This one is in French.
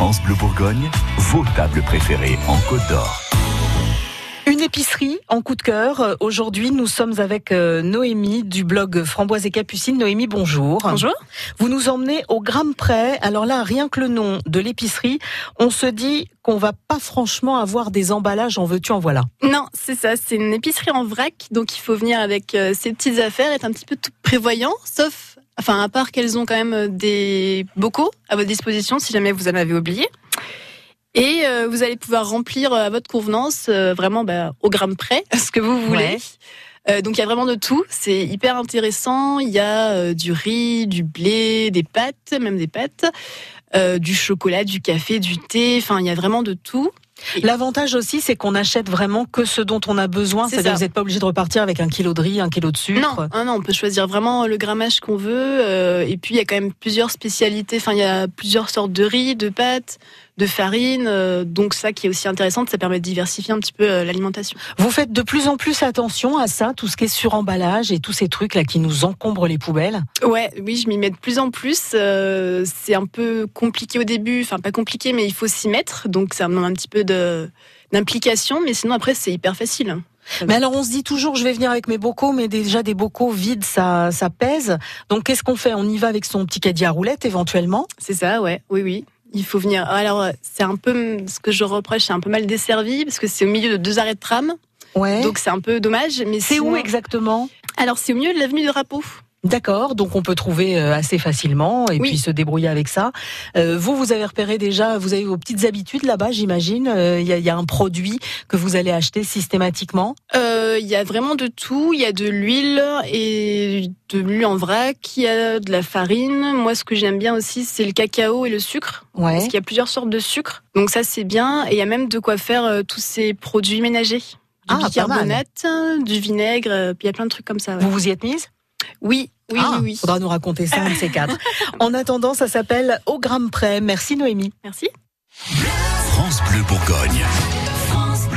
France Bleu Bourgogne, vos tables préférées en Côte d'Or. Une épicerie en coup de cœur. Aujourd'hui, nous sommes avec euh, Noémie du blog Framboise et Capucine. Noémie, bonjour. Bonjour. Vous nous emmenez au gramme près. Alors là, rien que le nom de l'épicerie, on se dit qu'on va pas franchement avoir des emballages en veux-tu en voilà. Non, c'est ça. C'est une épicerie en vrac, donc il faut venir avec euh, ses petites affaires, être un petit peu tout prévoyant, sauf, enfin, à part qu'elles ont quand même euh, des bocaux à votre disposition si jamais vous en avez oublié. Et euh, vous allez pouvoir remplir euh, à votre convenance, euh, vraiment bah, au gramme près, ce que vous voulez. Ouais. donc il y a vraiment de tout, c'est hyper intéressant. Il y a du riz, du blé, des pâtes, même des pâtes, du chocolat, du café, du thé. Enfin, il y a vraiment de tout. L'avantage aussi, c'est qu'on achète vraiment que ce dont on a besoin. C'est C'est-à-dire vous n'êtes pas obligé de repartir avec un kilo de riz, un kilo de sucre. Non, non, on peut choisir vraiment le grammage qu'on veut. euh, et puis il y a quand même plusieurs spécialités. Enfin, il y a plusieurs sortes de riz, de pâtes, de farine. euh, donc ça qui est aussi intéressant, ça permet de diversifier un petit peu euh, l'alimentation. Vous faites de plus en plus attention à ça, tout ce qui est sur emballage et tous ces trucs là qui nous encombrent les poubelles? Ouais, oui, je m'y mets de plus en plus. euh, c'est un peu compliqué au début. Enfin, pas compliqué, mais il faut s'y mettre. Donc ça demande un petit peu de d'implication. Mais sinon après, c'est hyper facile. Mais alors on se dit toujours je vais venir avec mes bocaux, mais déjà des bocaux vides ça ça pèse. Donc qu'est-ce qu'on fait? On y va avec son petit caddie à roulettes éventuellement? C'est ça, ouais, oui, oui. Il faut venir. Alors, c'est un peu ce que je reproche, c'est un peu mal desservi parce que c'est au milieu de deux arrêts de tram, Ouais. donc c'est un peu dommage. Mais c'est sinon- où exactement? Alors, c'est au milieu de l'avenue de Rapeau. D'accord, donc on peut trouver euh, assez facilement et Oui. puis se débrouiller avec ça. Euh, vous, vous avez repéré déjà, vous avez vos petites habitudes là-bas, j'imagine. Euh, Il y, a, il y a un produit que vous allez acheter systématiquement? Euh, Il y a vraiment de tout. Il y a de l'huile et de l'huile en vrac. Il y a de la farine. Moi, ce que j'aime bien aussi, c'est le cacao et le sucre. Ouais. Parce qu'il y a plusieurs sortes de sucre. Donc ça, c'est bien. Et il y a même de quoi faire euh, tous ces produits ménagers. Du Ah, bicarbonate, du vinaigre, euh, puis il y a plein de trucs comme ça. ouais. Vous vous y êtes mise? Oui, oui, Ah, oui, oui. Faudra nous raconter ça, un de ces quatre. en attendant, ça s'appelle Au gramme près. Merci Noémie. Merci. France Bleu Bourgogne. France